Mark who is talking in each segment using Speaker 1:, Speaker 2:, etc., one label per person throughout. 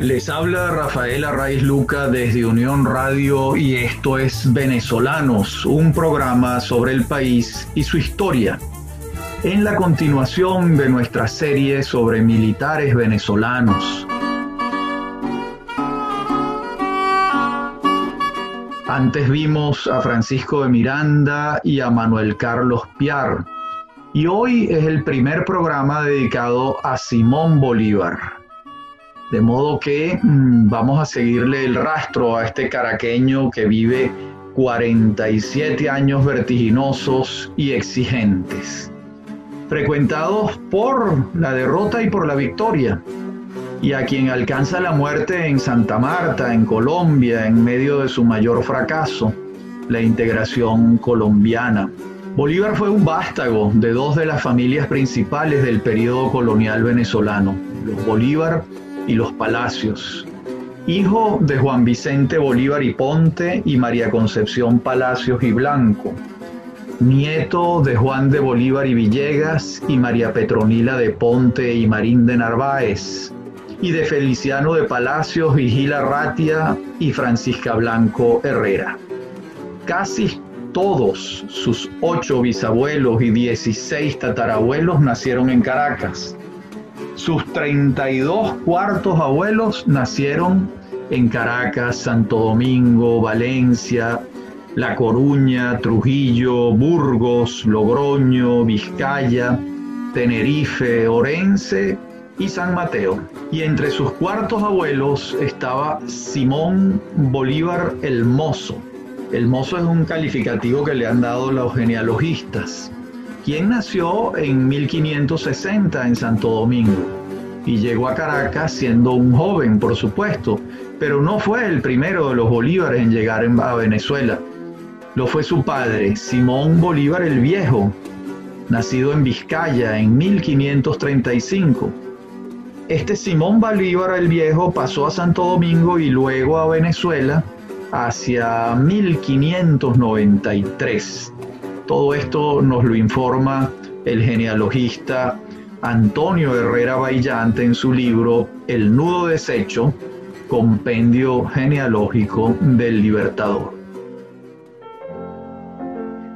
Speaker 1: Les habla Rafael Arraiz Luca desde Unión Radio y esto es Venezolanos, un programa sobre el país y su historia. En la continuación de nuestra serie sobre militares venezolanos. Antes vimos a Francisco de Miranda y a Manuel Carlos Piar. Y hoy es el primer programa dedicado a Simón Bolívar. De modo que mmm, vamos a seguirle el rastro a este caraqueño que vive 47 años vertiginosos y exigentes, frecuentados por la derrota y por la victoria, y a quien alcanza la muerte en Santa Marta, en Colombia, en medio de su mayor fracaso, la integración colombiana. Bolívar fue un vástago de dos de las familias principales del periodo colonial venezolano, los Bolívar y los Palacios. Hijo de Juan Vicente Bolívar y Ponte y María Concepción Palacios y Blanco. Nieto de Juan de Bolívar y Villegas y María Petronila de Ponte y Marín de Narváez. Y de Feliciano de Palacios, Vigila Ratia y Francisca Blanco Herrera. Casi todos sus ocho bisabuelos y 16 tatarabuelos nacieron en Caracas. Sus 32 cuartos abuelos nacieron en Caracas, Santo Domingo, Valencia, La Coruña, Trujillo, Burgos, Logroño, Vizcaya, Tenerife, Orense y San Mateo. Y entre sus cuartos abuelos estaba Simón Bolívar el Mozo. El mozo es un calificativo que le han dado los genealogistas, quien nació en 1560 en Santo Domingo y llegó a Caracas siendo un joven, por supuesto, pero no fue el primero de los Bolívares en llegar a Venezuela. Lo fue su padre, Simón Bolívar el Viejo, nacido en Vizcaya en 1535. Este Simón Bolívar el Viejo pasó a Santo Domingo y luego a Venezuela hacia 1593. Todo esto nos lo informa el genealogista Antonio Herrera Baillante en su libro El nudo deshecho, compendio genealógico del Libertador.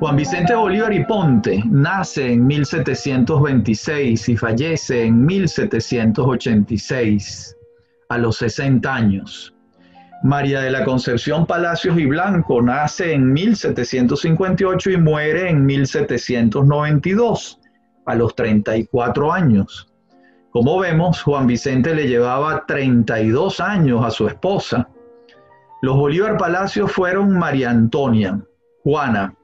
Speaker 1: Juan Vicente Bolívar y Ponte nace en 1726 y fallece en 1786 a los 60 años. María de la Concepción Palacios y Blanco nace en 1758 y muere en 1792, a los 34 años. Como vemos, Juan Vicente le llevaba 32 años a su esposa. Los Bolívar Palacios fueron María Antonia, Juana,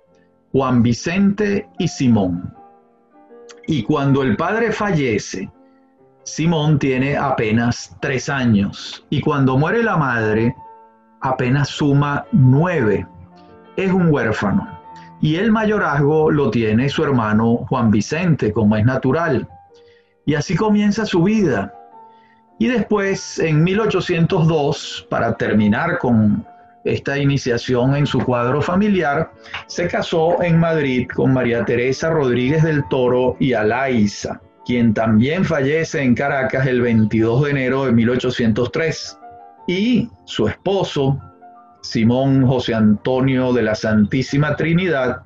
Speaker 1: Juan Vicente y Simón. Y cuando el padre fallece, Simón tiene apenas tres años y cuando muere la madre, apenas suma nueve. Es un huérfano. Y el mayorazgo lo tiene su hermano Juan Vicente, como es natural. Y así comienza su vida. Y después, en 1802, para terminar con esta iniciación en su cuadro familiar, se casó en Madrid con María Teresa Rodríguez del Toro y Alaiza, quien también fallece en Caracas el 22 de enero de 1803 y su esposo, Simón José Antonio de la Santísima Trinidad,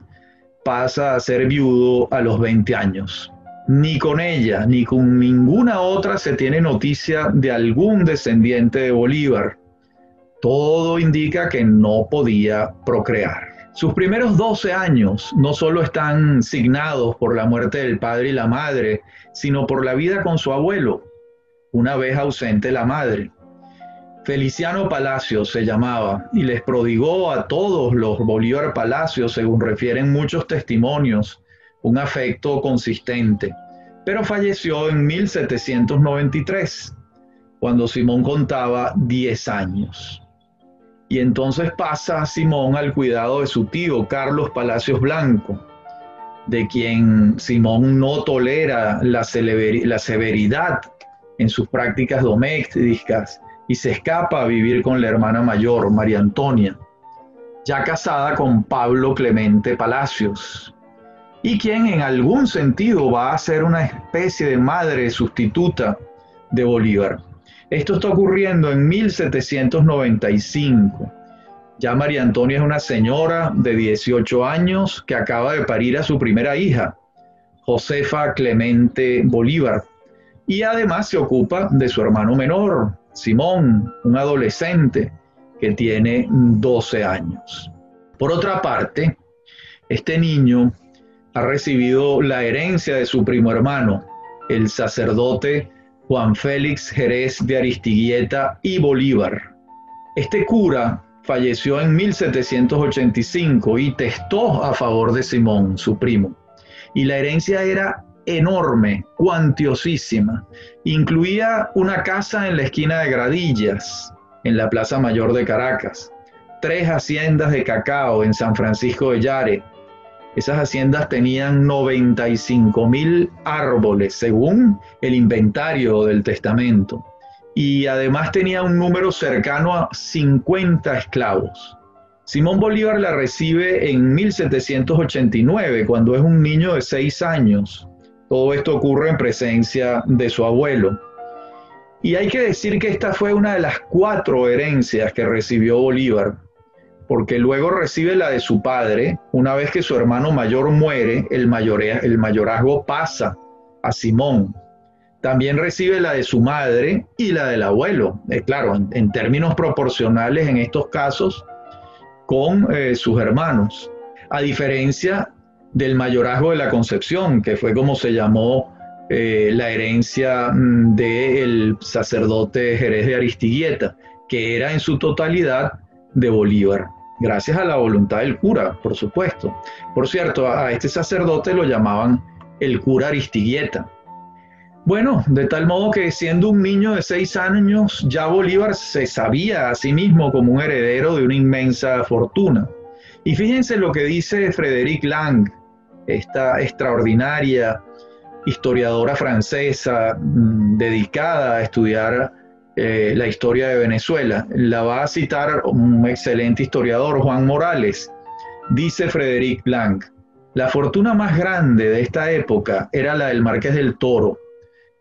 Speaker 1: pasa a ser viudo a los 20 años. Ni con ella, ni con ninguna otra se tiene noticia de algún descendiente de Bolívar. Todo indica que no podía procrear. Sus primeros 12 años no solo están signados por la muerte del padre y la madre, sino por la vida con su abuelo, una vez ausente la madre. Feliciano Palacios se llamaba y les prodigó a todos los Bolívar Palacios, según refieren muchos testimonios, un afecto consistente, pero falleció en 1793, cuando Simón contaba 10 años. Y entonces pasa Simón al cuidado de su tío Carlos Palacios Blanco, de quien Simón no tolera la, severidad en sus prácticas domésticas y se escapa a vivir con la hermana mayor, María Antonia, ya casada con Pablo Clemente Palacios, y quien en algún sentido va a ser una especie de madre sustituta de Bolívar. Esto está ocurriendo en 1795. Ya María Antonia es una señora de 18 años que acaba de parir a su primera hija, Josefa Clemente Bolívar, y además se ocupa de su hermano menor, Simón, un adolescente que tiene 12 años. Por otra parte, este niño ha recibido la herencia de su primo hermano, el sacerdote Juan Félix Jerez de Aristiguieta y Bolívar. Este cura falleció en 1785 y testó a favor de Simón, su primo. Y la herencia era enorme, cuantiosísima. Incluía una casa en la esquina de Gradillas, en la Plaza Mayor de Caracas, tres haciendas de cacao en San Francisco de Yare, esas haciendas tenían 95 mil árboles según el inventario del testamento y además tenía un número cercano a 50 esclavos. Simón Bolívar la recibe en 1789, cuando es un niño de 6 años. Todo esto ocurre en presencia de su abuelo. Y hay que decir que esta fue una de las cuatro herencias que recibió Bolívar porque luego recibe la de su padre. Una vez que su hermano mayor muere, el, el mayorazgo pasa a Simón. También recibe la de su madre y la del abuelo, eh, claro, en, términos proporcionales en estos casos, con eh, sus hermanos. A diferencia del mayorazgo de la Concepción, que fue como se llamó eh, la herencia mm, del sacerdote Jerez de Aristiguieta, que era en su totalidad de Bolívar gracias a la voluntad del cura, por supuesto. Por cierto, a este sacerdote lo llamaban el cura Aristiguieta. Bueno, de tal modo que siendo un niño de seis años, ya Bolívar se sabía a sí mismo como un heredero de una inmensa fortuna. Y fíjense lo que dice Frédéric Lang, esta extraordinaria historiadora francesa mm, dedicada a estudiar eh, la historia de Venezuela. La va a citar un excelente historiador, Juan Morales. Dice Frederic Blanc, la fortuna más grande de esta época era la del Marqués del Toro,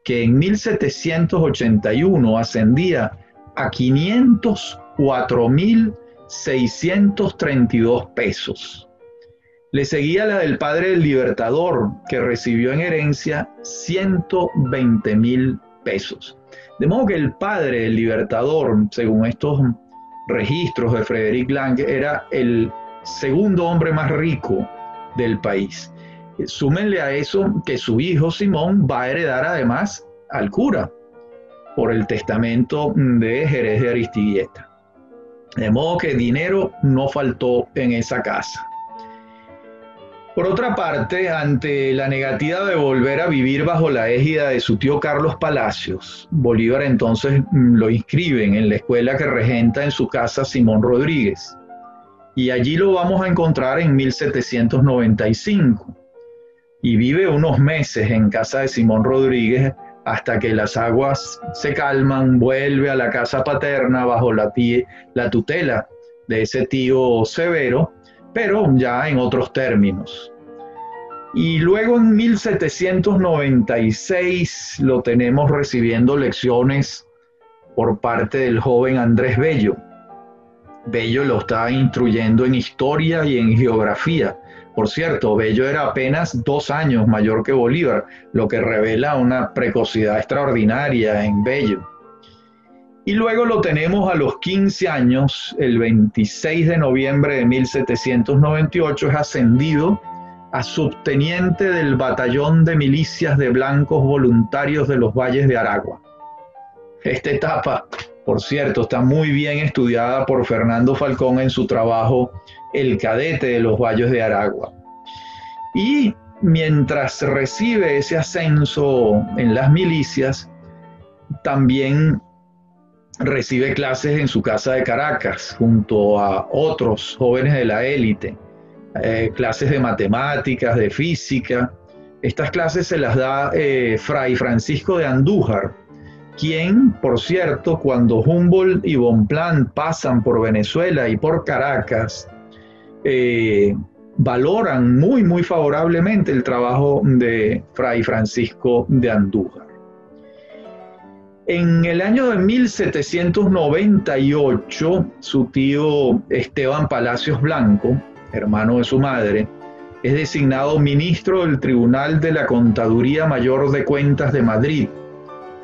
Speaker 1: que en 1781 ascendía a 504.632 pesos. Le seguía la del padre del Libertador, que recibió en herencia 120.000 pesos. De modo que el padre del libertador, según estos registros de Frederic Lang, era el segundo hombre más rico del país. Súmenle a eso que su hijo Simón va a heredar además al cura por el testamento de Jerez de Aristigueta. De modo que dinero no faltó en esa casa. Por otra parte, ante la negativa de volver a vivir bajo la égida de su tío Carlos Palacios, Bolívar entonces mm, lo inscriben en la escuela que regenta en su casa Simón Rodríguez. Y allí lo vamos a encontrar en 1795. Y vive unos meses en casa de Simón Rodríguez hasta que las aguas se calman, vuelve a la casa paterna bajo la, la tutela de ese tío severo pero ya en otros términos. Y luego en 1796 lo tenemos recibiendo lecciones por parte del joven Andrés Bello. Bello lo estaba instruyendo en historia y en geografía. Por cierto, Bello era apenas dos años mayor que Bolívar, lo que revela una precocidad extraordinaria en Bello. Y luego lo tenemos a los 15 años, el 26 de noviembre de 1798 es ascendido a subteniente del batallón de milicias de blancos voluntarios de los valles de Aragua. Esta etapa, por cierto, está muy bien estudiada por Fernando Falcón en su trabajo El cadete de los valles de Aragua. Y mientras recibe ese ascenso en las milicias, también recibe clases en su casa de Caracas junto a otros jóvenes de la élite, eh, clases de matemáticas, de física. Estas clases se las da eh, Fray Francisco de Andújar, quien, por cierto, cuando Humboldt y Bonpland pasan por Venezuela y por Caracas, eh, valoran muy, muy favorablemente el trabajo de Fray Francisco de Andújar. En el año de 1798, su tío Esteban Palacios Blanco, hermano de su madre, es designado ministro del Tribunal de la Contaduría Mayor de Cuentas de Madrid.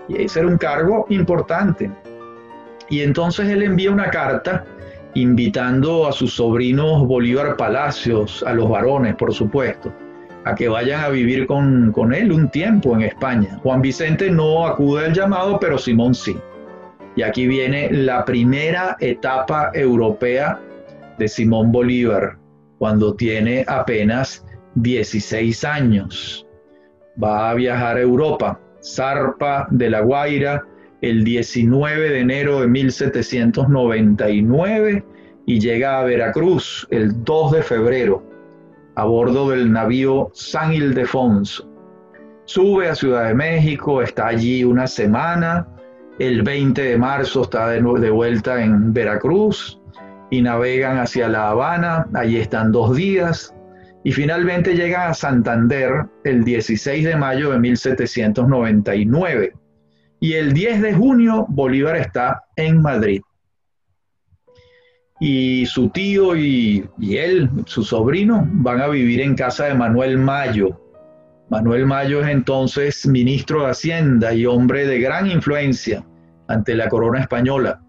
Speaker 1: Y ese era un cargo importante. Y entonces él envía una carta invitando a sus sobrinos Bolívar Palacios, a los varones, por supuesto, a que vayan a vivir con, con él un tiempo en España. Juan Vicente no acude al llamado, pero Simón sí. Y aquí viene la primera etapa europea de Simón Bolívar, cuando tiene apenas 16 años. Va a viajar a Europa, zarpa de La Guaira el 19 de enero de 1799 y llega a Veracruz el 2 de febrero a bordo del navío San Ildefonso. Sube a Ciudad de México, está allí una semana, el 20 de marzo está de, vuelta en Veracruz y navegan hacia La Habana, allí están dos días y finalmente llegan a Santander el 16 de mayo de 1799 y el 10 de junio Bolívar está en Madrid. Y su tío y, él, su sobrino, van a vivir en casa de Manuel Mayo. Manuel Mayo es entonces ministro de Hacienda y hombre de gran influencia ante la corona española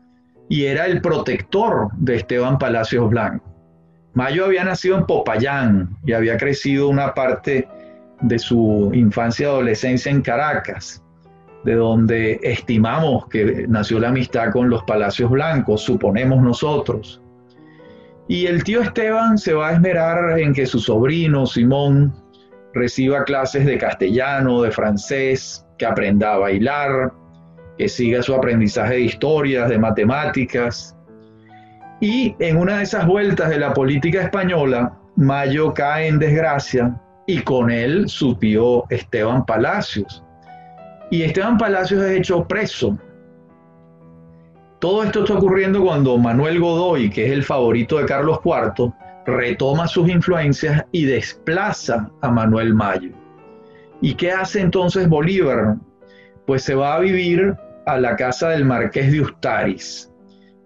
Speaker 1: y era el protector de Esteban Palacios Blanco. Mayo había nacido en Popayán y había crecido una parte de su infancia y adolescencia en Caracas de donde estimamos que nació la amistad con los Palacios Blancos, suponemos nosotros. Y el tío Esteban se va a esmerar en que su sobrino Simón reciba clases de castellano, de francés, que aprenda a bailar, que siga su aprendizaje de historias, de matemáticas. Y en una de esas vueltas de la política española, Mayo cae en desgracia y con él su tío Esteban Palacios, y Esteban Palacios es hecho preso. Todo esto está ocurriendo cuando Manuel Godoy, que es el favorito de Carlos IV, retoma sus influencias y desplaza a Manuel Mayo. ¿Y qué hace entonces Bolívar? Pues se va a vivir a la casa del marqués de Ustaris.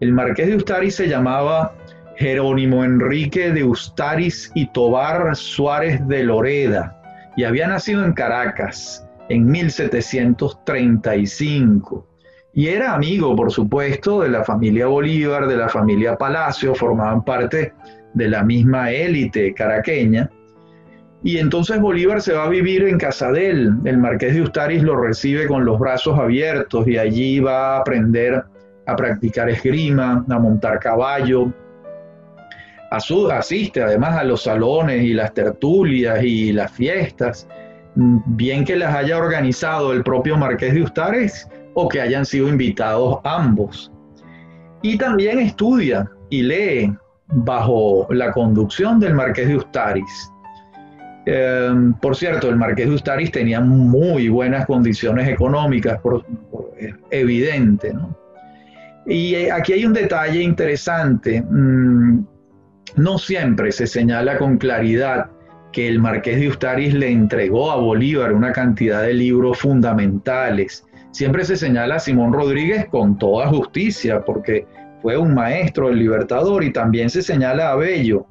Speaker 1: El marqués de Ustaris se llamaba Jerónimo Enrique de Ustaris y Tobar Suárez de Loreda y había nacido en Caracas en 1735. Y era amigo, por supuesto, de la familia Bolívar, de la familia Palacio, formaban parte de la misma élite caraqueña. Y entonces Bolívar se va a vivir en casa de él. El marqués de Ustaris lo recibe con los brazos abiertos y allí va a aprender a practicar esgrima, a montar caballo. Asiste además a los salones y las tertulias y las fiestas bien que las haya organizado el propio Marqués de Ustares o que hayan sido invitados ambos. Y también estudia y lee bajo la conducción del Marqués de Ustaris. Em, por cierto, el Marqués de Ustaris tenía muy buenas condiciones económicas, por, evidente. Y eh, aquí hay un detalle interesante. Mm, no siempre se señala con claridad que el marqués de Ustaris le entregó a Bolívar una cantidad de libros fundamentales. Siempre se señala a Simón Rodríguez con toda justicia, porque fue un maestro del Libertador, y también se señala a Bello.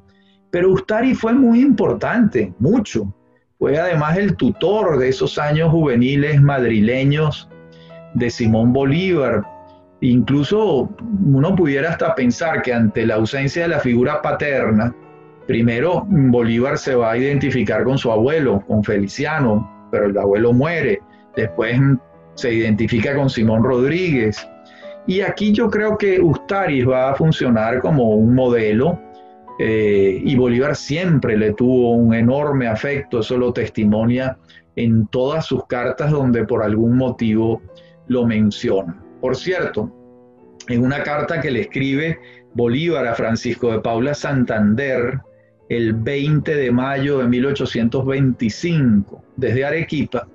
Speaker 1: Pero Ustaris fue muy importante, mucho. Fue además el tutor de esos años juveniles madrileños de Simón Bolívar. Incluso uno pudiera hasta pensar que ante la ausencia de la figura paterna, Primero, Bolívar se va a identificar con su abuelo, con Feliciano, pero el abuelo muere. Después se identifica con Simón Rodríguez. Y aquí yo creo que Ustaris va a funcionar como un modelo eh, y Bolívar siempre le tuvo un enorme afecto, eso lo testimonia en todas sus cartas donde por algún motivo lo menciona. Por cierto, en una carta que le escribe Bolívar a Francisco de Paula Santander, el 20 de mayo de 1825 desde Arequipa,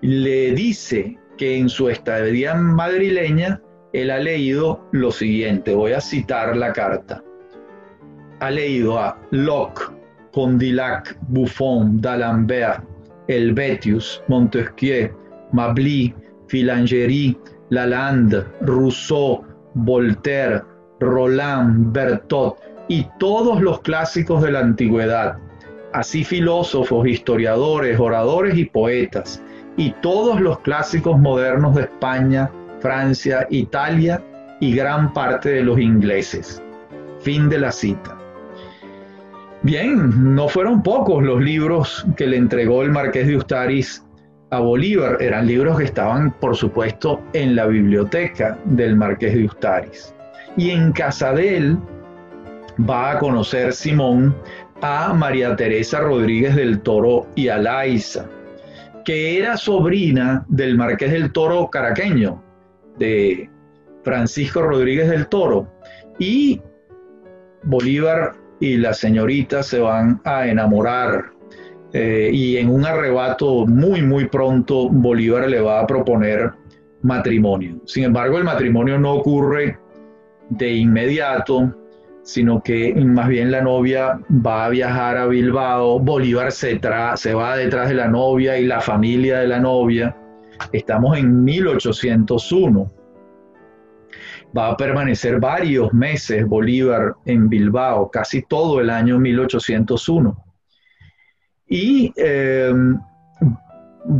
Speaker 1: le dice que en su estadía madrileña él ha leído lo siguiente, voy a citar la carta. Ha leído a Locke, Condillac, Buffon, D'Alembert, Helvetius, Montesquieu, Mably, Filangerie, Lalande, Rousseau, Voltaire, Roland, Bertot y todos los clásicos de la antigüedad, así filósofos, historiadores, oradores y poetas, y todos los clásicos modernos de España, Francia, Italia y gran parte de los ingleses. Fin de la cita. Bien, no fueron pocos los libros que le entregó el marqués de Ustaris a Bolívar. Eran libros que estaban, por supuesto, en la biblioteca del marqués de Ustaris. Y en casa de él va a conocer Simón a María Teresa Rodríguez del Toro y a Laisa, que era sobrina del marqués del Toro caraqueño, de Francisco Rodríguez del Toro. Y Bolívar y la señorita se van a enamorar. Eh, y en un arrebato muy, muy pronto, Bolívar le va a proponer matrimonio. Sin embargo, el matrimonio no ocurre de inmediato, sino que más bien la novia va a viajar a Bilbao, Bolívar se, se va detrás de la novia y la familia de la novia. Estamos en 1801 va a permanecer varios meses Bolívar en Bilbao, casi todo el año 1801. Y em,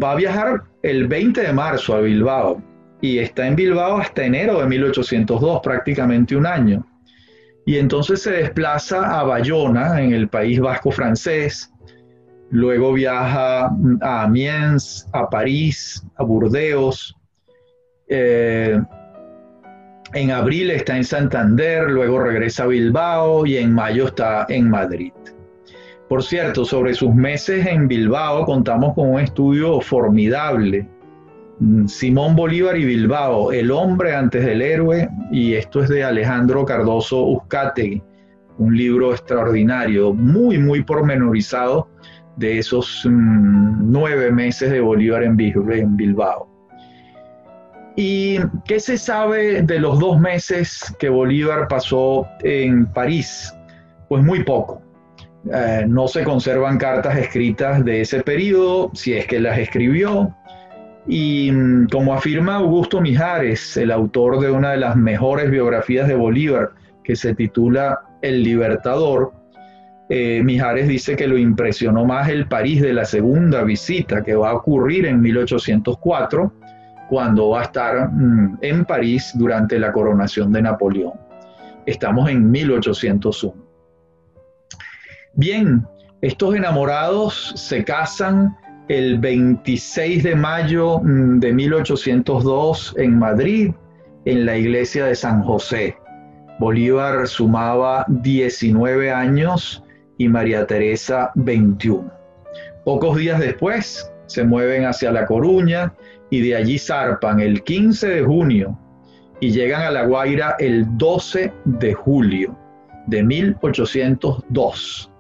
Speaker 1: va a viajar el 20 de marzo a Bilbao y está en Bilbao hasta enero de 1802, prácticamente un año. Y entonces se desplaza a Bayona, en el País Vasco francés, luego viaja a Amiens, a París, a Burdeos, eh, en abril está en Santander, luego regresa a Bilbao y en mayo está en Madrid. Por cierto, sobre sus meses en Bilbao contamos con un estudio formidable. Simón Bolívar y Bilbao, El hombre antes del héroe, y esto es de Alejandro Cardoso Uzcategui, un libro extraordinario, muy, muy pormenorizado de esos mm, nueve meses de Bolívar en Bilbao. ¿Y qué se sabe de los dos meses que Bolívar pasó en París? Pues muy poco. Eh, no se conservan cartas escritas de ese periodo, si es que las escribió. Y mm, como afirma Augusto Mijares, el autor de una de las mejores biografías de Bolívar, que se titula El Libertador, eh, Mijares dice que lo impresionó más el París de la segunda visita que va a ocurrir en 1804 cuando va a estar mm, en París durante la coronación de Napoleón. Estamos en 1801. Bien, estos enamorados se casan el 26 de mayo mm, de 1802 en Madrid, en la iglesia de San José. Bolívar sumaba 19 años y María Teresa 21. Pocos días después se mueven hacia La Coruña y de allí zarpan el 15 de junio y llegan a La Guaira el 12 de julio de 1802.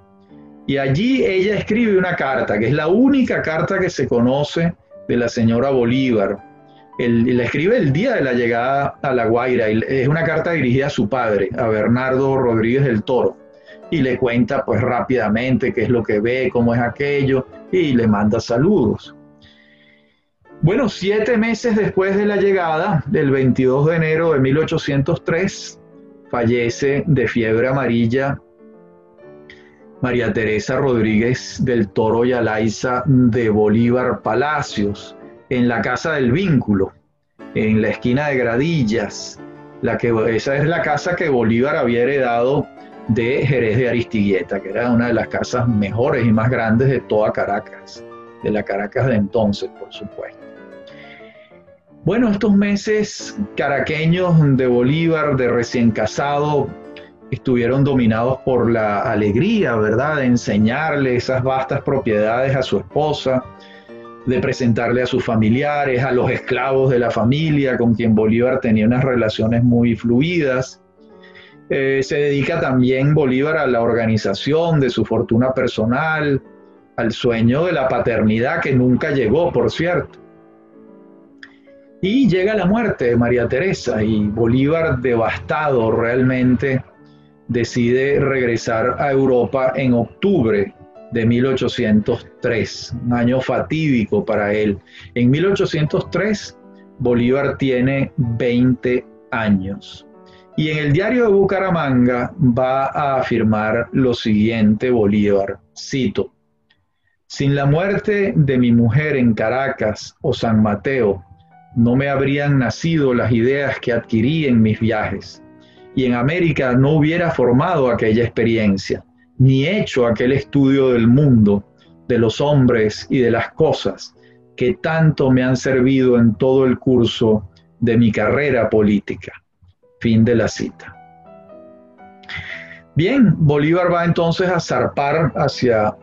Speaker 1: Y allí ella escribe una carta, que es la única carta que se conoce de la señora Bolívar. la escribe el día de la llegada a La Guaira. Y es una carta dirigida a su padre, a Bernardo Rodríguez del Toro. Y le cuenta pues rápidamente qué es lo que ve, cómo es aquello, y le manda saludos. Bueno, siete meses después de la llegada, del 22 de enero de 1803, fallece de fiebre amarilla María Teresa Rodríguez del Toro y Alaiza de Bolívar Palacios, en la Casa del Vínculo, en la esquina de Gradillas. La que, esa es la casa que Bolívar había heredado de Jerez de Aristigueta, que era una de las casas mejores y más grandes de toda Caracas, de la Caracas de entonces, por supuesto. Bueno, estos meses caraqueños de Bolívar, de recién casado, estuvieron dominados por la alegría, ¿verdad?, de enseñarle esas vastas propiedades a su esposa, de presentarle a sus familiares, a los esclavos de la familia, con quien Bolívar tenía unas relaciones muy fluidas. Eh, se dedica también Bolívar a la organización de su fortuna personal, al sueño de la paternidad que nunca llegó, por cierto. Y llega la muerte de María Teresa y Bolívar, devastado realmente, decide regresar a Europa en octubre de 1803, un año fatídico para él. En 1803 Bolívar tiene 20 años. Y en el diario de Bucaramanga va a afirmar lo siguiente Bolívar, cito, sin la muerte de mi mujer en Caracas o San Mateo, no me habrían nacido las ideas que adquirí en mis viajes, y en América no hubiera formado aquella experiencia, ni hecho aquel estudio del mundo, de los hombres y de las cosas que tanto me han servido en todo el curso de mi carrera política. Fin de la cita. Bien, Bolívar va entonces a zarpar hacia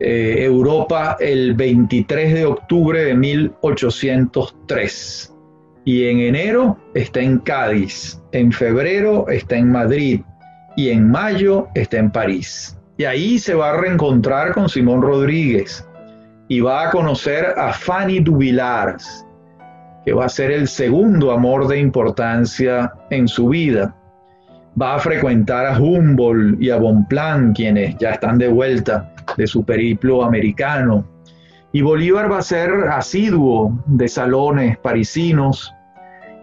Speaker 1: eh, Europa el 23 de octubre de 1803 y en enero está en Cádiz, en febrero está en Madrid y en mayo está en París. Y ahí se va a reencontrar con Simón Rodríguez y va a conocer a Fanny Duvillars, que va a ser el segundo amor de importancia en su vida. Va a frecuentar a Humboldt y a Bonpland, quienes ya están de vuelta de su periplo americano. Y Bolívar va a ser asiduo de salones parisinos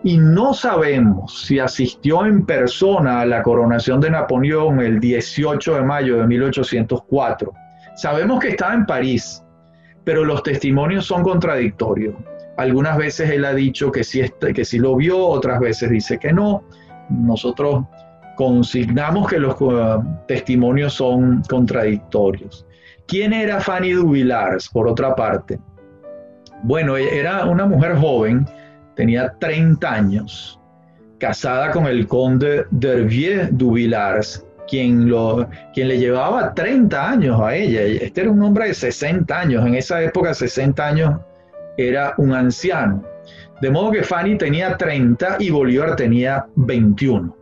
Speaker 1: y no sabemos si asistió en persona a la coronación de Napoleón el 18 de mayo de 1804. Sabemos que estaba en París, pero los testimonios son contradictorios. Algunas veces él ha dicho que sí, que sí lo vio, otras veces dice que no. Nosotros consignamos que los uh, testimonios son contradictorios. ¿Quién era Fanny Duvillars, por otra parte? Bueno, era una mujer joven, tenía 30 años, casada con el conde Dervier Duvillars, quien, quien le llevaba 30 años a ella. Este era un hombre de 60 años, en esa época 60 años era un anciano. De modo que Fanny tenía 30 y Bolívar tenía 21.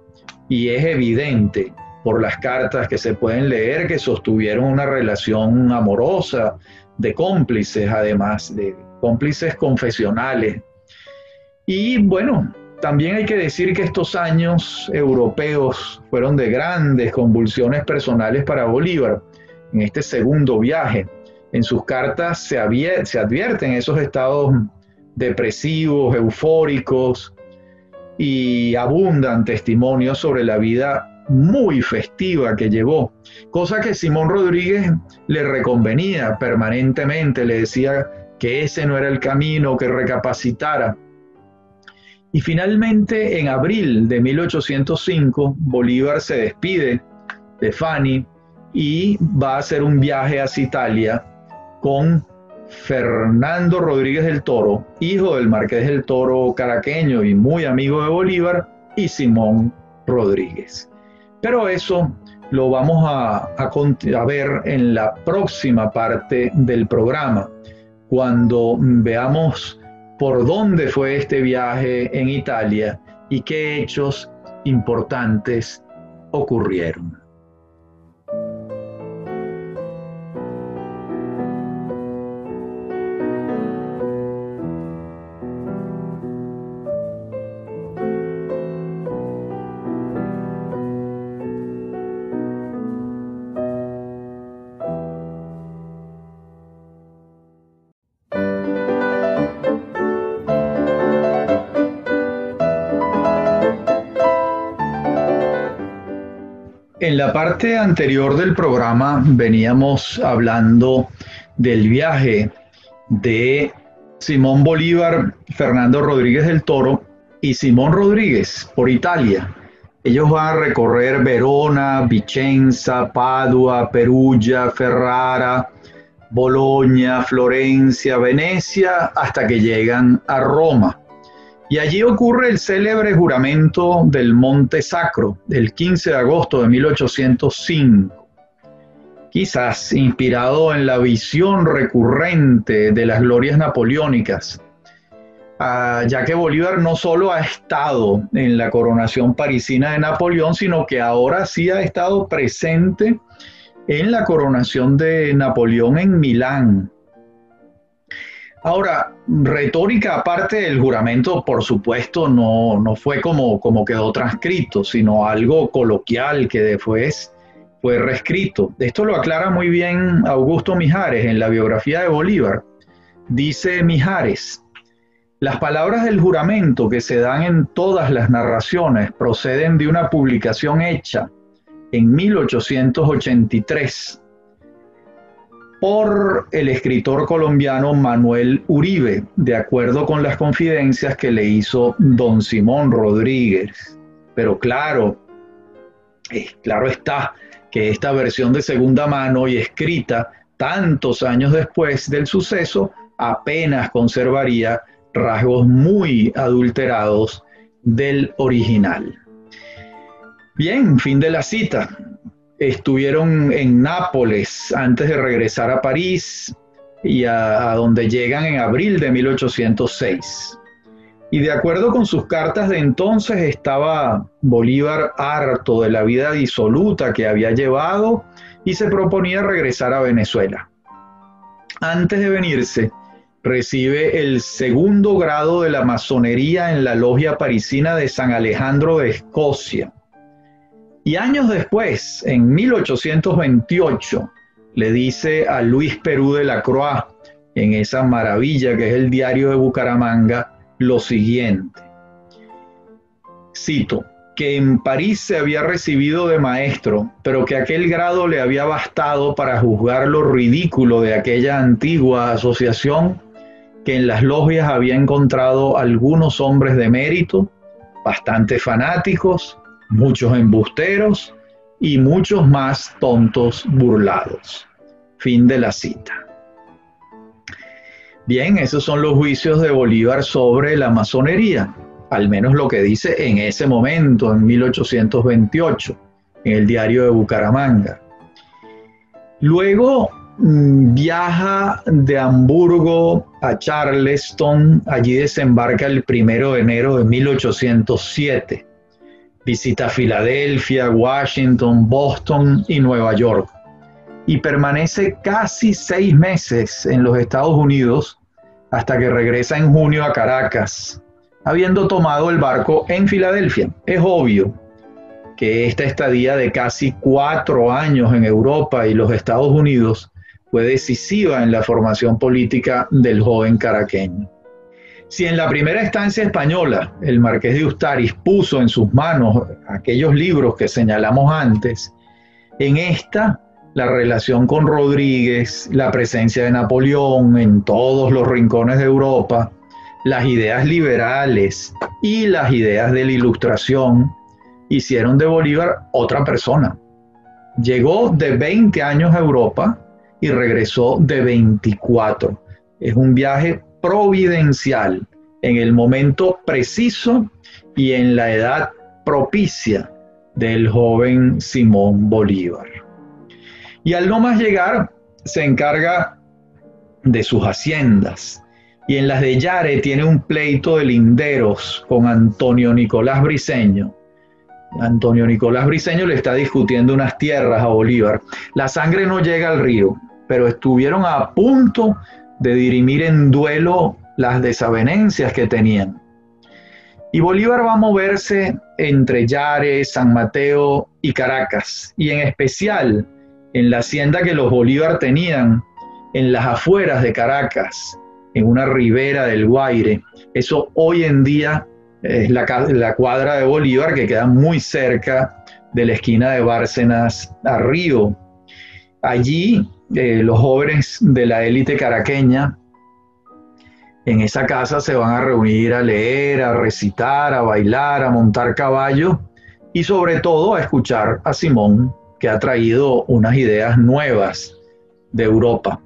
Speaker 1: Y es evidente por las cartas que se pueden leer que sostuvieron una relación amorosa de cómplices, además de cómplices confesionales. Y bueno, también hay que decir que estos años europeos fueron de grandes convulsiones personales para Bolívar en este segundo viaje. En sus cartas se, se advierten esos estados depresivos, eufóricos y abundan testimonios sobre la vida muy festiva que llevó, cosa que Simón Rodríguez le reconvenía permanentemente, le decía que ese no era el camino, que recapacitara. Y finalmente, en abril de 1805, Bolívar se despide de Fanny y va a hacer un viaje hacia Italia con Fernando Rodríguez del Toro, hijo del marqués del Toro caraqueño y muy amigo de Bolívar, y Simón Rodríguez. Pero eso lo vamos a, ver en la próxima parte del programa, cuando veamos por dónde fue este viaje en Italia y qué hechos importantes ocurrieron. En la parte anterior del programa veníamos hablando del viaje de Simón Bolívar, Fernando Rodríguez del Toro y Simón Rodríguez por Italia. Ellos van a recorrer Verona, Vicenza, Padua, Perugia, Ferrara, Bolonia, Florencia, Venecia, hasta que llegan a Roma. Y allí ocurre el célebre juramento del Monte Sacro, del 15 de agosto de 1805, quizás inspirado en la visión recurrente de las glorias napoleónicas, ah, ya que Bolívar no solo ha estado en la coronación parisina de Napoleón, sino que ahora sí ha estado presente en la coronación de Napoleón en Milán, Ahora, retórica aparte del juramento, por supuesto, no, no fue como, como quedó transcrito, sino algo coloquial que después fue reescrito. Esto lo aclara muy bien Augusto Mijares en la biografía de Bolívar. Dice Mijares, Las palabras del juramento que se dan en todas las narraciones proceden de una publicación hecha en 1883 por el escritor colombiano Manuel Uribe, de acuerdo con las confidencias que le hizo don Simón Rodríguez. Pero claro, claro está que esta versión de segunda mano y escrita tantos años después del suceso apenas conservaría rasgos muy adulterados del original. Bien, fin de la cita. Estuvieron en Nápoles antes de regresar a París y a, donde llegan en abril de 1806. Y de acuerdo con sus cartas de entonces estaba Bolívar harto de la vida disoluta que había llevado y se proponía regresar a Venezuela. Antes de venirse, recibe el segundo grado de la masonería en la logia parisina de San Alejandro de Escocia. Y años después, en 1828, le dice a Luis Perú de la Croix, en esa maravilla que es el diario de Bucaramanga, lo siguiente. Cito, que en París se había recibido de maestro, pero que aquel grado le había bastado para juzgar lo ridículo de aquella antigua asociación que en las logias había encontrado algunos hombres de mérito, bastante fanáticos, muchos embusteros y muchos más tontos burlados. Fin de la cita. Bien, esos son los juicios de Bolívar sobre la masonería, al menos lo que dice en ese momento, en 1828, en el diario de Bucaramanga. Luego Mm, viaja de Hamburgo a Charleston, allí desembarca el primero de enero de 1807. Visita Filadelfia, Washington, Boston y Nueva York. Y permanece casi seis meses en los Estados Unidos hasta que regresa en junio a Caracas, habiendo tomado el barco en Filadelfia. Es obvio que esta estadía de casi cuatro años en Europa y los Estados Unidos fue decisiva en la formación política del joven caraqueño. Si en la primera estancia española el marqués de Ustaris puso en sus manos aquellos libros que señalamos antes, en esta la relación con Rodríguez, la presencia de Napoleón en todos los rincones de Europa, las ideas liberales y las ideas de la ilustración hicieron de Bolívar otra persona. Llegó de 20 años a Europa y regresó de 24. Es un viaje providencial en el momento preciso y en la edad propicia del joven Simón Bolívar. Y al no más llegar, se encarga de sus haciendas. Y en las de Yare tiene un pleito de linderos con Antonio Nicolás Briceño, Antonio Nicolás Briceño le está discutiendo unas tierras a Bolívar. La sangre no llega al río, pero estuvieron a punto de dirimir en duelo las desavenencias que tenían. Y Bolívar va a moverse entre Yare, San Mateo y Caracas, y en especial en la hacienda que los Bolívar tenían en las afueras de Caracas, en una ribera del Guaire. Eso hoy en día es la, la cuadra de Bolívar que queda muy cerca de la esquina de Bárcenas a Río. Allí los jóvenes de la élite caraqueña en esa casa se van a reunir a leer, a recitar, a bailar, a montar caballo y sobre todo a escuchar a Simón, que ha traído unas ideas nuevas de Europa.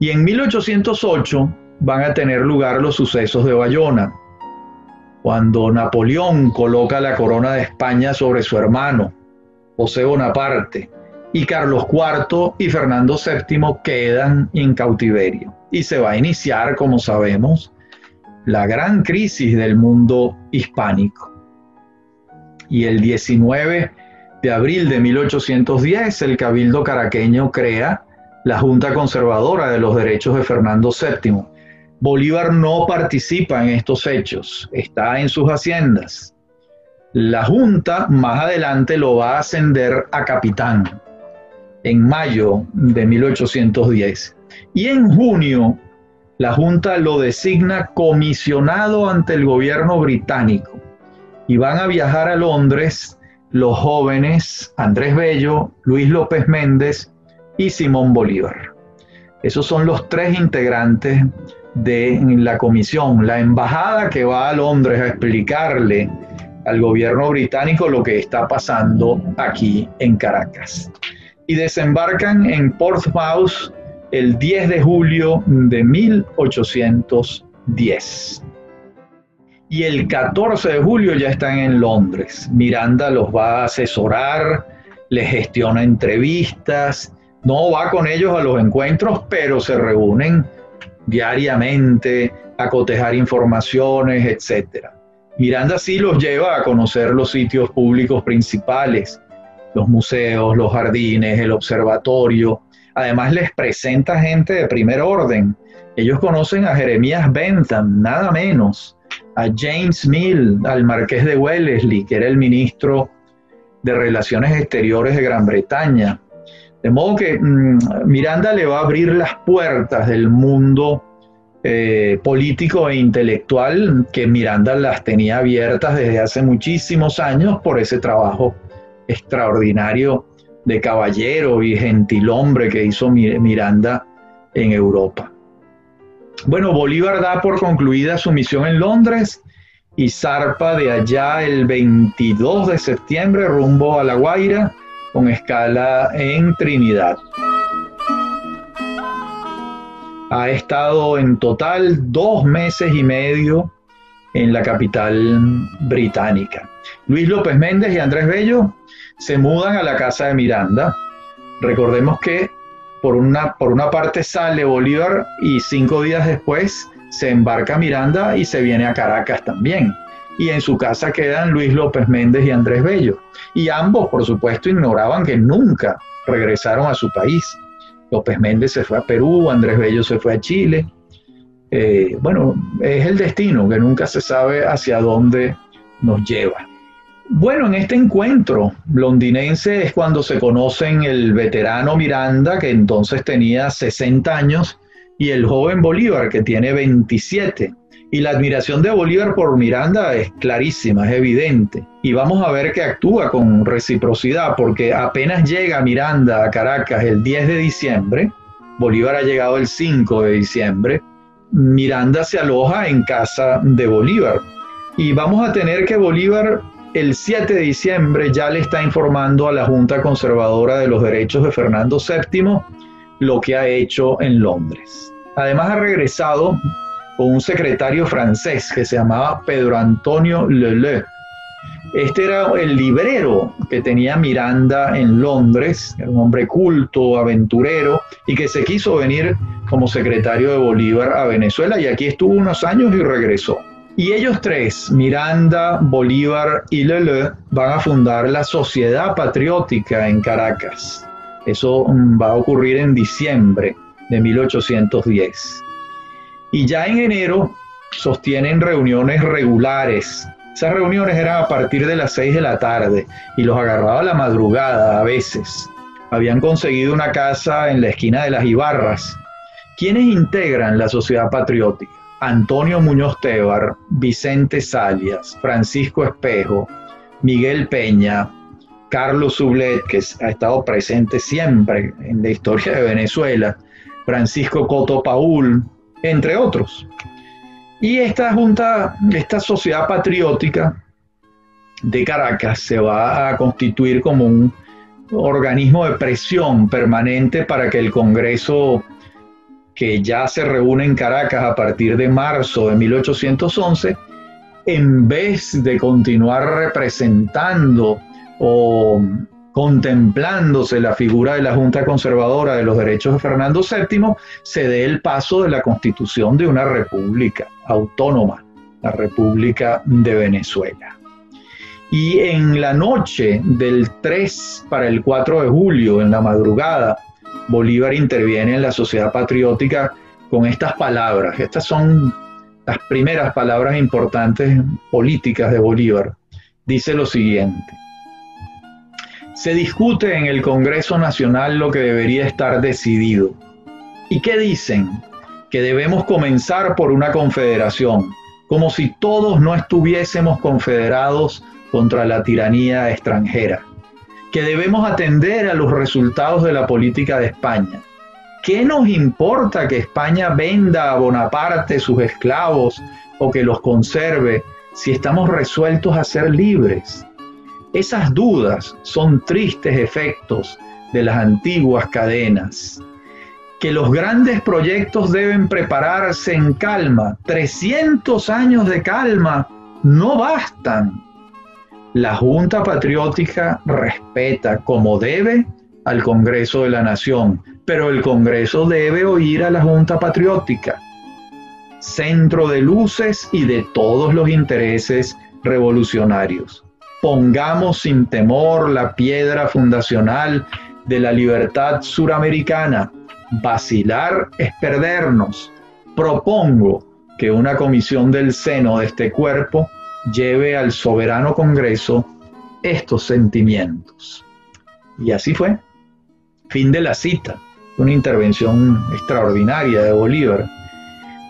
Speaker 1: Y en 1808 van a tener lugar los sucesos de Bayona, cuando Napoleón coloca la corona de España sobre su hermano, José Bonaparte, y Carlos IV y Fernando VII quedan en cautiverio. Y se va a iniciar, como sabemos, la gran crisis del mundo hispánico. Y el 19 de abril de 1810, el Cabildo caraqueño crea la Junta Conservadora de los Derechos de Fernando VII. Bolívar no participa en estos hechos, está en sus haciendas. La Junta más adelante lo va a ascender a capitán en mayo de 1810. Y en junio, la Junta lo designa comisionado ante el gobierno británico y van a viajar a Londres los jóvenes Andrés Bello, Luis López Méndez y Simón Bolívar. Esos son los tres integrantes de la comisión, la embajada que va a Londres a explicarle al gobierno británico lo que está pasando aquí en Caracas. Y desembarcan en Portsmouth el 10 de julio de 1810. Y el 14 de julio ya están en Londres. Miranda los va a asesorar, les gestiona entrevistas, no va con ellos a los encuentros, pero se reúnen diariamente a cotejar informaciones, etc. Miranda sí los lleva a conocer los sitios públicos principales, los museos, los jardines, el observatorio. Además les presenta gente de primer orden. Ellos conocen a Jeremías Bentham, nada menos, a James Mill, al marqués de Wellesley, que era el ministro de Relaciones Exteriores de Gran Bretaña. De modo que mm, Miranda le va a abrir las puertas del mundo eh, político e intelectual que Miranda las tenía abiertas desde hace muchísimos años por ese trabajo extraordinario de caballero y gentilhombre que hizo Miranda en Europa. Bueno, Bolívar da por concluida su misión en Londres y zarpa de allá el 22 de septiembre rumbo a La Guaira con escala en Trinidad. Ha estado en total dos meses y medio en la capital británica. Luis López Méndez y Andrés Bello se mudan a la casa de Miranda. Recordemos que por una, por una parte sale Bolívar y cinco días después se embarca Miranda y se viene a Caracas también. Y en su casa quedan Luis López Méndez y Andrés Bello. Y ambos, por supuesto, ignoraban que nunca regresaron a su país. López Méndez se fue a Perú, Andrés Bello se fue a Chile. Eh, bueno, es el destino que nunca se sabe hacia dónde nos lleva. Bueno, en este encuentro londinense es cuando se conocen el veterano Miranda, que entonces tenía 60 años, y el joven Bolívar, que tiene 27. Y la admiración de Bolívar por Miranda es clarísima, es evidente. Y vamos a ver que actúa con reciprocidad, porque apenas llega Miranda a Caracas el 10 de diciembre, Bolívar ha llegado el 5 de diciembre, Miranda se aloja en casa de Bolívar. Y vamos a tener que Bolívar el 7 de diciembre ya le está informando a la Junta Conservadora de los Derechos de Fernando VII lo que ha hecho en Londres. Además ha regresado con un secretario francés que se llamaba Pedro Antonio Leleu. Este era el librero que tenía Miranda en Londres, un hombre culto, aventurero, y que se quiso venir como secretario de Bolívar a Venezuela y aquí estuvo unos años y regresó. Y ellos tres, Miranda, Bolívar y Leleu, van a fundar la Sociedad Patriótica en Caracas. Eso mm, va a ocurrir en diciembre de 1810 y ya en enero sostienen reuniones regulares. Esas reuniones eran a partir de las 6 de la tarde y los agarraba a la madrugada a veces. Habían conseguido una casa en la esquina de las Ibarras. ¿Quiénes integran la sociedad patriótica? Antonio Muñoz Tebar, Vicente Salias, Francisco Espejo, Miguel Peña, Carlos Sublet, que ha estado presente siempre en la historia de Venezuela, Francisco Coto Paul, entre otros. Y esta junta, esta sociedad patriótica de Caracas se va a constituir como un organismo de presión permanente para que el Congreso, que ya se reúne en Caracas a partir de marzo de 1811, en vez de continuar representando o contemplándose la figura de la Junta Conservadora de los Derechos de Fernando VII, se dé el paso de la constitución de una república autónoma, la República de Venezuela. Y en la noche del 3 para el 4 de julio, en la madrugada, Bolívar interviene en la sociedad patriótica con estas palabras. Estas son las primeras palabras importantes políticas de Bolívar. Dice lo siguiente se discute en el Congreso Nacional lo que debería estar decidido. ¿Y qué dicen? que debemos comenzar por una confederación, como si todos no estuviésemos confederados contra la tiranía extranjera, que debemos atender a los resultados de la política de España. ¿Qué nos importa que España venda a Bonaparte sus esclavos o que los conserve si estamos resueltos a ser libres? Esas dudas son tristes efectos de las antiguas cadenas. Que los grandes proyectos deben prepararse en calma. 300 años de calma no bastan. La Junta Patriótica respeta como debe al Congreso de la Nación, pero el Congreso debe oír a la Junta Patriótica, centro de luces y de todos los intereses revolucionarios. Pongamos sin temor la piedra fundacional de la libertad suramericana. Vacilar es perdernos. Propongo que una comisión del seno de este cuerpo lleve al soberano Congreso estos sentimientos. Y así fue. Fin de la cita. Una intervención extraordinaria de Bolívar.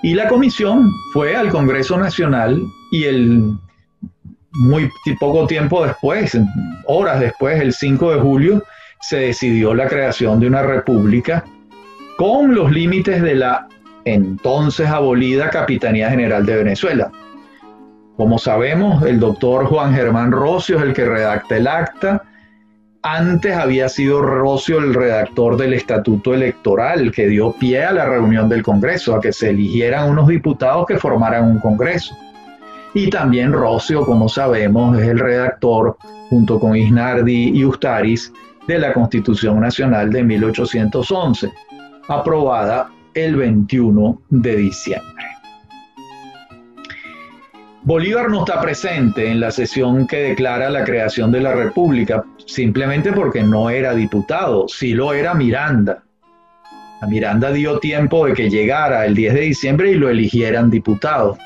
Speaker 1: Y la comisión fue al Congreso Nacional y el muy poco tiempo después, horas después, el 5 de julio, se decidió la creación de una república con los límites de la entonces abolida Capitanía General de Venezuela. Como sabemos, el doctor Juan Germán Rocio es el que redacta el acta. Antes había sido Rocio el redactor del estatuto electoral que dio pie a la reunión del Congreso, a que se eligieran unos diputados que formaran un Congreso. Y también Rocio, como sabemos, es el redactor, junto con Isnardi y Ustaris, de la Constitución Nacional de 1811, aprobada el 21 de diciembre. Bolívar no está presente en la sesión que declara la creación de la República, simplemente porque no era diputado, sí lo era Miranda. A Miranda dio tiempo de que llegara el 10 de diciembre y lo eligieran diputado.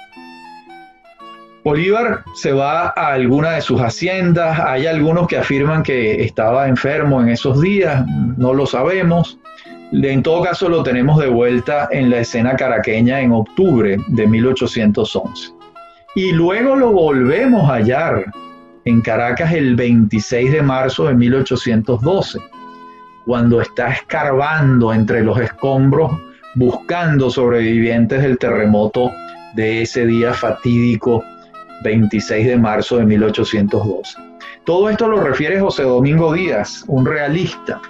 Speaker 1: Bolívar se va a alguna de sus haciendas, hay algunos que afirman que estaba enfermo en esos días, no lo sabemos. En todo caso lo tenemos de vuelta en la escena caraqueña en octubre de 1811. Y luego lo volvemos a hallar en Caracas el 26 de marzo de 1812, cuando está escarbando entre los escombros buscando sobrevivientes del terremoto de ese día fatídico 26 de marzo de 1812. Todo esto lo refiere José Domingo Díaz, un realista,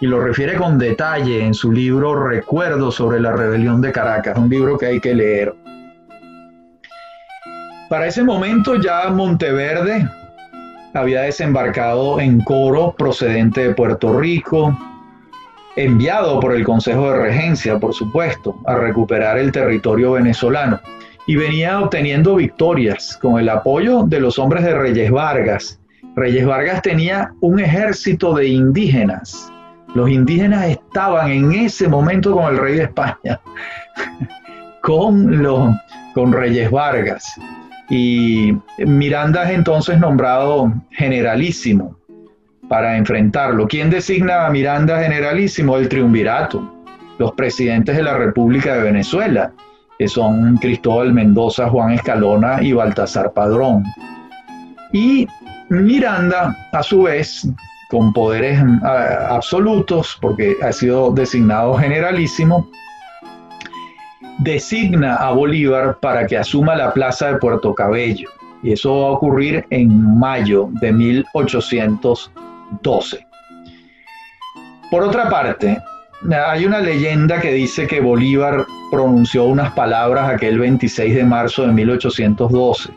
Speaker 1: y lo refiere con detalle en su libro Recuerdos sobre la rebelión de Caracas, un libro que hay que leer. Para ese momento ya Monteverde había desembarcado en Coro procedente de Puerto Rico, enviado por el Consejo de Regencia, por supuesto, a recuperar el territorio venezolano y venía obteniendo victorias con el apoyo de los hombres de Reyes Vargas. Reyes Vargas tenía un ejército de indígenas. Los indígenas estaban en ese momento con el rey de España, con, los, con Reyes Vargas. Y Miranda es entonces nombrado generalísimo para enfrentarlo. ¿Quién designa a Miranda generalísimo? El triunvirato, los presidentes de la República de Venezuela que son Cristóbal Mendoza, Juan Escalona y Baltasar Padrón. Y Miranda, a su vez, con poderes absolutos, porque ha sido designado generalísimo, designa a Bolívar para que asuma la plaza de Puerto Cabello. Y eso va a ocurrir en mayo de 1812. Por otra parte, hay una leyenda que dice que Bolívar pronunció unas palabras aquel 26 de marzo de 1812.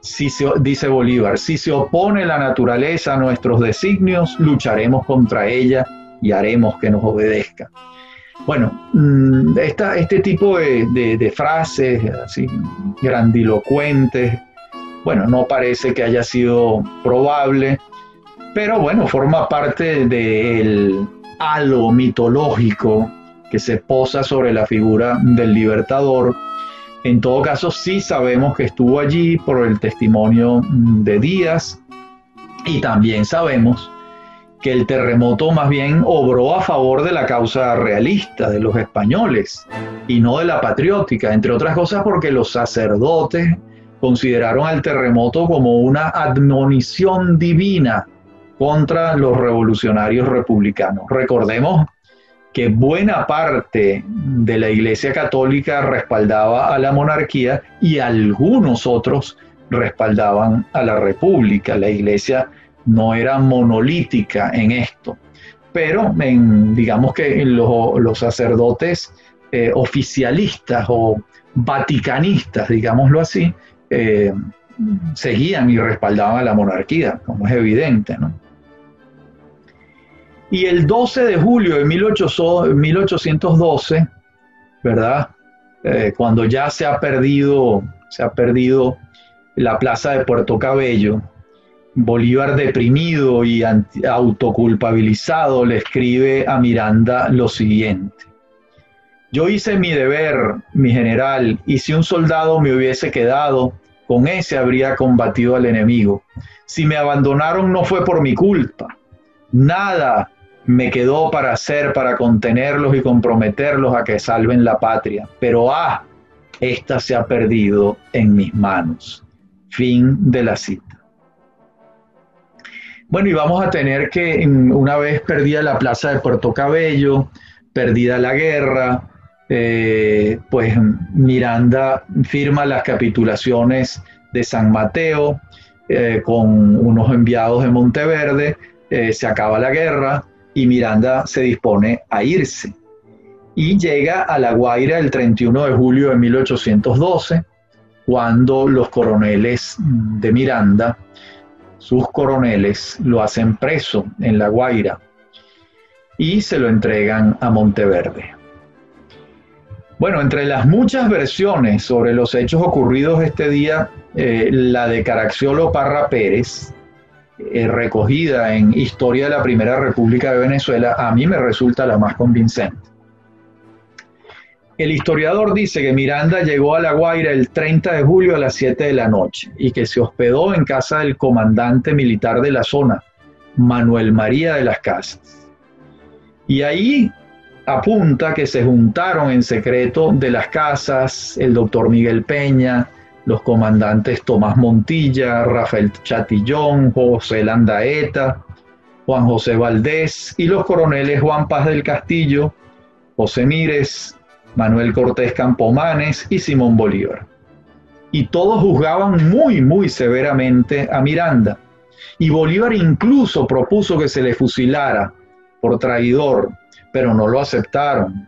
Speaker 1: Si se, dice Bolívar, si se opone la naturaleza a nuestros designios, lucharemos contra ella y haremos que nos obedezca. Bueno, mm, este tipo de, frases así grandilocuentes, bueno, no parece que haya sido probable, pero bueno, forma parte del algo mitológico que se posa sobre la figura del libertador. En todo caso, sí sabemos que estuvo allí por el testimonio de Díaz y también sabemos que el terremoto más bien obró a favor de la causa realista de los españoles y no de la patriótica, entre otras cosas porque los sacerdotes consideraron al terremoto como una admonición divina contra los revolucionarios republicanos. Recordemos que buena parte de la Iglesia Católica respaldaba a la monarquía y algunos otros respaldaban a la República. La Iglesia no era monolítica en esto, pero en, digamos que los sacerdotes eh, oficialistas o vaticanistas, digámoslo así, eh, seguían y respaldaban a la monarquía, como es evidente. Y el 12 de julio de 1812, ¿verdad? Eh, cuando ya se ha perdido, se ha perdido la plaza de Puerto Cabello, Bolívar deprimido y autoculpabilizado le escribe a Miranda lo siguiente. Yo hice mi deber, mi general, y si un soldado me hubiese quedado, con ese habría combatido al enemigo. Si me abandonaron no fue por mi culpa. Nada me quedó para hacer para contenerlos y comprometerlos a que salven la patria. Pero ah, esta se ha perdido en mis manos. Fin de la cita. Bueno, y vamos a tener que, una vez perdida la plaza de Puerto Cabello, perdida la guerra, eh, pues Miranda firma las capitulaciones de San Mateo eh, con unos enviados de Monteverde, eh, se acaba la guerra y Miranda se dispone a irse. Y llega a La Guaira el 31 de julio de 1812, cuando los coroneles de Miranda, sus coroneles, lo hacen preso en La Guaira y se lo entregan a Monteverde. Bueno, entre las muchas versiones sobre los hechos ocurridos este día, eh, la de Caracciolo Parra Pérez, eh, recogida en Historia de la Primera República de Venezuela, a mí me resulta la más convincente. El historiador dice que Miranda llegó a La Guaira el 30 de julio a las 7 de la noche y que se hospedó en casa del comandante militar de la zona, Manuel María de las Casas. Y ahí apunta que se juntaron en secreto de las casas el doctor Miguel Peña, los comandantes Tomás Montilla, Rafael Chatillón, José Landaeta, Juan José Valdés y los coroneles Juan Paz del Castillo, José Mírez, Manuel Cortés Campomanes y Simón Bolívar. Y todos juzgaban muy, muy severamente a Miranda. Y Bolívar incluso propuso que se le fusilara por traidor pero no lo aceptaron.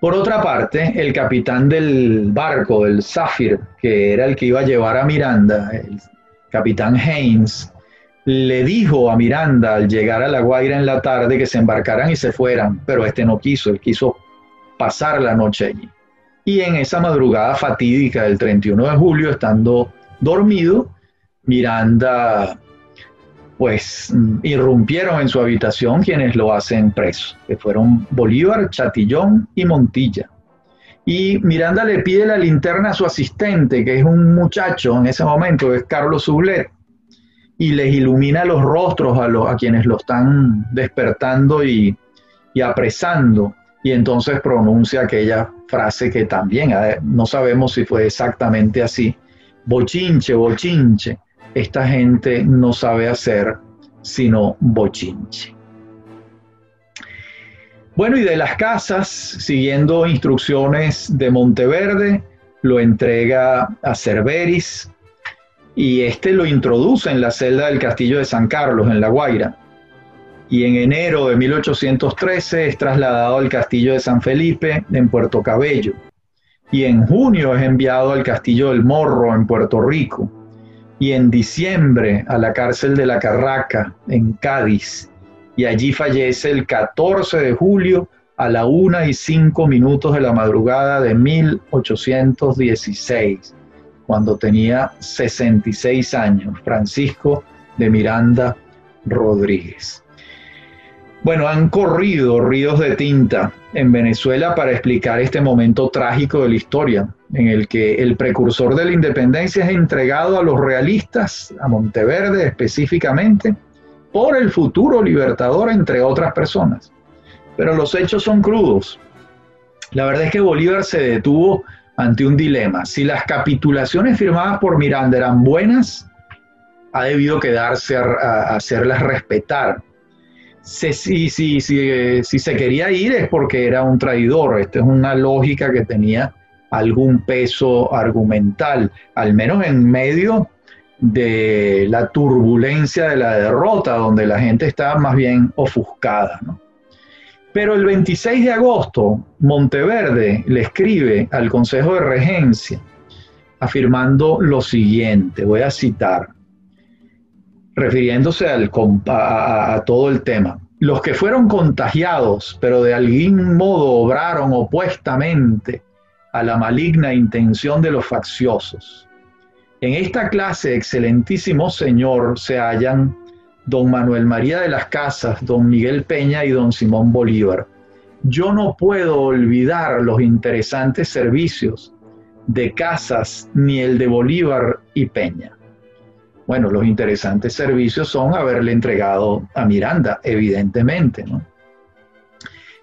Speaker 1: Por otra parte, el capitán del barco, del Zafir, que era el que iba a llevar a Miranda, el capitán Haynes, le dijo a Miranda al llegar a La Guaira en la tarde que se embarcaran y se fueran, pero este no quiso, él quiso pasar la noche allí. Y en esa madrugada fatídica del 31 de julio, estando dormido, Miranda pues irrumpieron en su habitación quienes lo hacen preso, que fueron Bolívar, Chatillón y Montilla. Y Miranda le pide la linterna a su asistente, que es un muchacho en ese momento, es Carlos Sublet, y les ilumina los rostros a, los, a quienes lo están despertando y, y apresando. Y entonces pronuncia aquella frase que también no sabemos si fue exactamente así, bochinche, bochinche esta gente no sabe hacer sino bochinche. Bueno, y de las casas, siguiendo instrucciones de Monteverde, lo entrega a Cerveris y este lo introduce en la celda del castillo de San Carlos, en La Guaira. Y en enero de 1813 es trasladado al castillo de San Felipe, en Puerto Cabello. Y en junio es enviado al castillo del Morro, en Puerto Rico y en diciembre a la cárcel de la Carraca, en Cádiz, y allí fallece el 14 de julio a la una y cinco minutos de la madrugada de 1816, cuando tenía 66 años, Francisco de Miranda Rodríguez. Bueno, han corrido ríos de tinta en Venezuela para explicar este momento trágico de la historia, en el que el precursor de la independencia es entregado a los realistas, a Monteverde específicamente, por el futuro libertador, entre otras personas. Pero los hechos son crudos. La verdad es que Bolívar se detuvo ante un dilema. Si las capitulaciones firmadas por Miranda eran buenas, ha debido quedarse a, hacerlas respetar. Si, si, si, si, se quería ir es porque era un traidor. Esta es una lógica que tenía algún peso argumental, al menos en medio de la turbulencia de la derrota, donde la gente estaba más bien ofuscada. Pero el 26 de agosto, Monteverde le escribe al Consejo de Regencia afirmando lo siguiente, voy a citar, refiriéndose al, a, a todo el tema. Los que fueron contagiados, pero de algún modo obraron opuestamente a la maligna intención de los facciosos. En esta clase, excelentísimo señor, se hallan don Manuel María de las Casas, don Miguel Peña y don Simón Bolívar. Yo no puedo olvidar los interesantes servicios de Casas ni el de Bolívar y Peña. Bueno, los interesantes servicios son haberle entregado a Miranda, evidentemente, ¿no?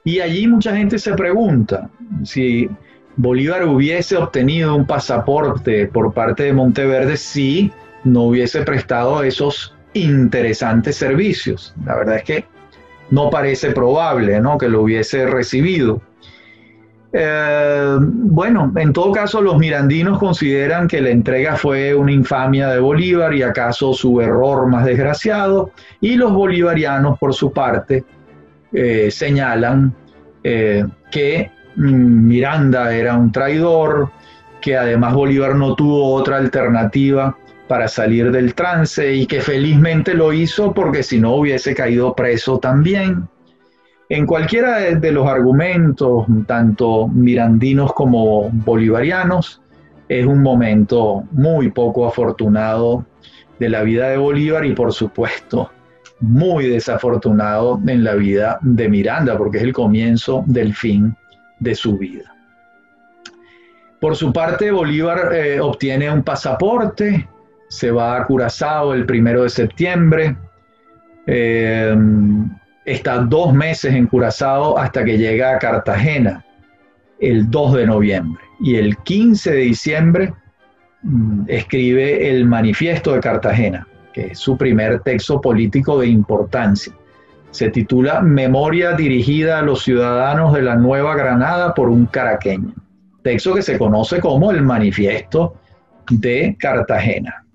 Speaker 1: Y allí mucha gente se pregunta si Bolívar hubiese obtenido un pasaporte por parte de Monteverde si no hubiese prestado esos interesantes servicios. La verdad es que no parece probable ¿no? que lo hubiese recibido. Eh, bueno, en todo caso los mirandinos consideran que la entrega fue una infamia de Bolívar y acaso su error más desgraciado, y los bolivarianos por su parte eh, señalan eh, que mm, Miranda era un traidor, que además Bolívar no tuvo otra alternativa para salir del trance y que felizmente lo hizo porque si no hubiese caído preso también. En cualquiera de, los argumentos, tanto mirandinos como bolivarianos, es un momento muy poco afortunado de la vida de Bolívar y por supuesto muy desafortunado en la vida de Miranda porque es el comienzo del fin de su vida. Por su parte, Bolívar eh, obtiene un pasaporte, se va a Curazao el primero de septiembre, eh, está dos meses en Curazao hasta que llega a Cartagena el 2 de noviembre y el 15 de diciembre mm, escribe el Manifiesto de Cartagena, que es su primer texto político de importancia. Se titula Memoria dirigida a los ciudadanos de la Nueva Granada por un caraqueño, texto que se conoce como el Manifiesto de Cartagena.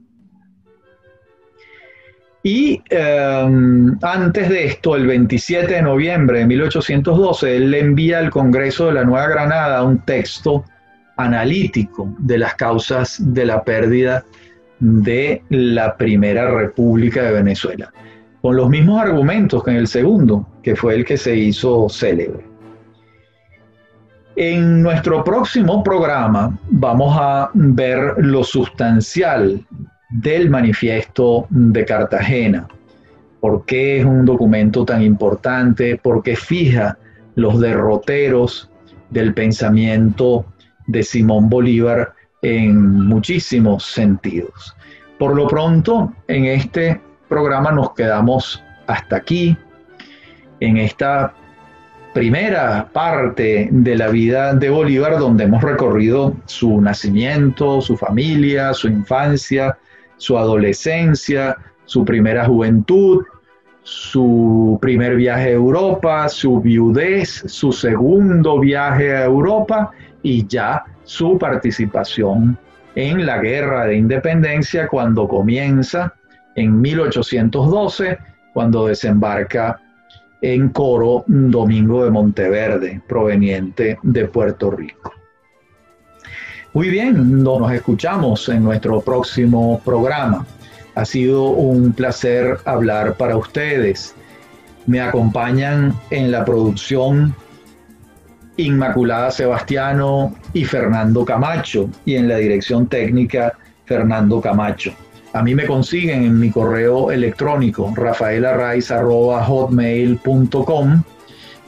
Speaker 1: Y em, antes de esto, el 27 de noviembre de 1812, él le envía al Congreso de la Nueva Granada un texto analítico de las causas de la pérdida de la Primera República de Venezuela, con los mismos argumentos que en el segundo, que fue el que se hizo célebre. En nuestro próximo programa vamos a ver lo sustancial del manifiesto de Cartagena. ¿Por qué es un documento tan importante? Porque fija los derroteros del pensamiento de Simón Bolívar en muchísimos sentidos. Por lo pronto, en este programa nos quedamos hasta aquí, en esta primera parte de la vida de Bolívar, donde hemos recorrido su nacimiento, su familia, su infancia, su adolescencia, su primera juventud, su primer viaje a Europa, su viudez, su segundo viaje a Europa y ya su participación en la guerra de independencia cuando comienza en 1812, cuando desembarca en Coro Domingo de Monteverde, proveniente de Puerto Rico. Muy bien, nos escuchamos en nuestro próximo programa. Ha sido un placer hablar para ustedes. Me acompañan en la producción Inmaculada Sebastiano y Fernando Camacho y en la dirección técnica Fernando Camacho. A mí me consiguen en mi correo electrónico rafaelarraiz.hotmail.com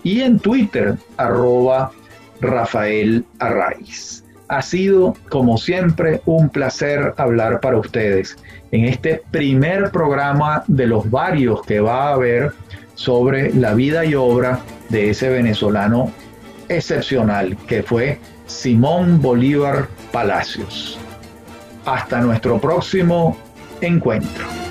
Speaker 1: y en Twitter arroba Rafael Ha sido, como siempre, un placer hablar para ustedes en este primer programa de los varios que va a haber sobre la vida y obra de ese venezolano excepcional que fue Simón Bolívar Palacios. Hasta nuestro próximo encuentro.